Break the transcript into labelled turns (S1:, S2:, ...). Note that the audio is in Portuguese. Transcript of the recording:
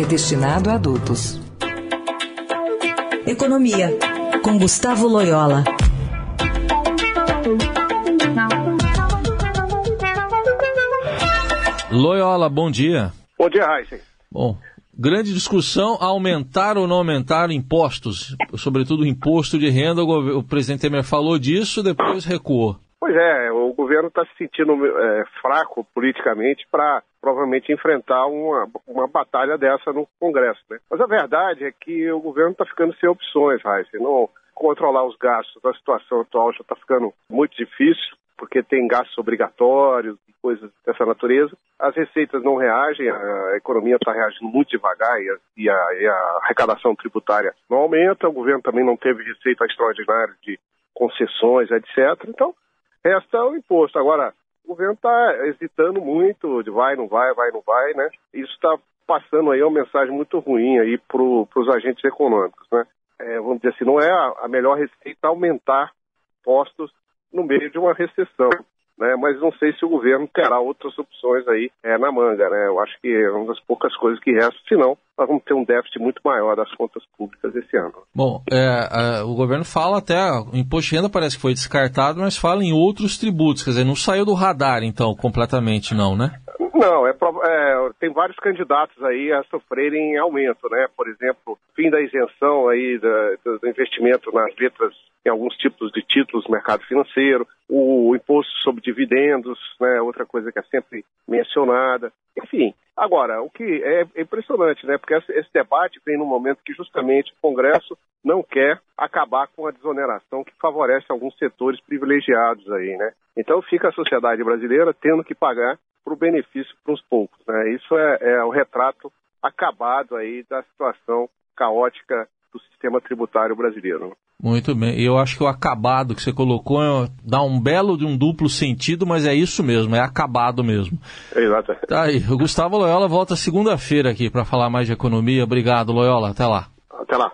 S1: é destinado a adultos.
S2: Economia, com Gustavo Loyola.
S3: Loyola, bom dia.
S4: Bom dia, Heisen.
S3: Bom, grande discussão, aumentar ou não aumentar impostos, sobretudo o imposto de renda, o, o presidente Temer falou disso, depois recuou.
S4: Pois é, o governo está se sentindo é, fraco politicamente para provavelmente enfrentar uma, uma batalha dessa no Congresso. Né? Mas a verdade é que o governo está ficando sem opções, Heisen. Não controlar os gastos da situação atual já está ficando muito difícil, porque tem gastos obrigatórios e coisas dessa natureza. As receitas não reagem, a economia está reagindo muito devagar e a, e, a, e a arrecadação tributária não aumenta. O governo também não teve receita extraordinária de concessões, etc. Então, Resta o imposto. Agora, o governo está hesitando muito de vai, não vai, vai, não vai, né? Isso está passando aí uma mensagem muito ruim aí para os agentes econômicos, né? É, vamos dizer assim, não é a, a melhor receita aumentar postos no meio de uma recessão né? Mas não sei se o governo terá outras opções aí é, na manga, né? Eu acho que é uma das poucas coisas que restam, senão nós vamos ter um déficit muito maior das contas públicas esse ano.
S3: Bom, é, o governo fala até, o imposto de renda parece que foi descartado, mas fala em outros tributos, quer dizer, não saiu do radar então completamente não, né?
S4: Não, é, é, tem vários candidatos aí a sofrerem aumento, né? Por exemplo, fim da isenção aí da, do investimento nas letras em alguns tipos de títulos do mercado financeiro, o imposto sobre dividendos, né? Outra coisa que é sempre mencionada. Enfim, agora, o que é, é impressionante, né? Porque esse, debate vem num momento que justamente o Congresso não quer acabar com a desoneração que favorece alguns setores privilegiados aí, né? Então fica a sociedade brasileira tendo que pagar para o benefício para os poucos. Né? Isso é, é o retrato acabado aí da situação caótica do sistema tributário brasileiro.
S3: Muito bem. Eu acho que o acabado que você colocou é, dá um belo de um duplo sentido, mas é isso mesmo, é acabado mesmo.
S4: Exato.
S3: Tá aí. O Gustavo Loyola volta segunda-feira aqui para falar mais de economia. Obrigado, Loyola. Até lá.
S4: Até lá.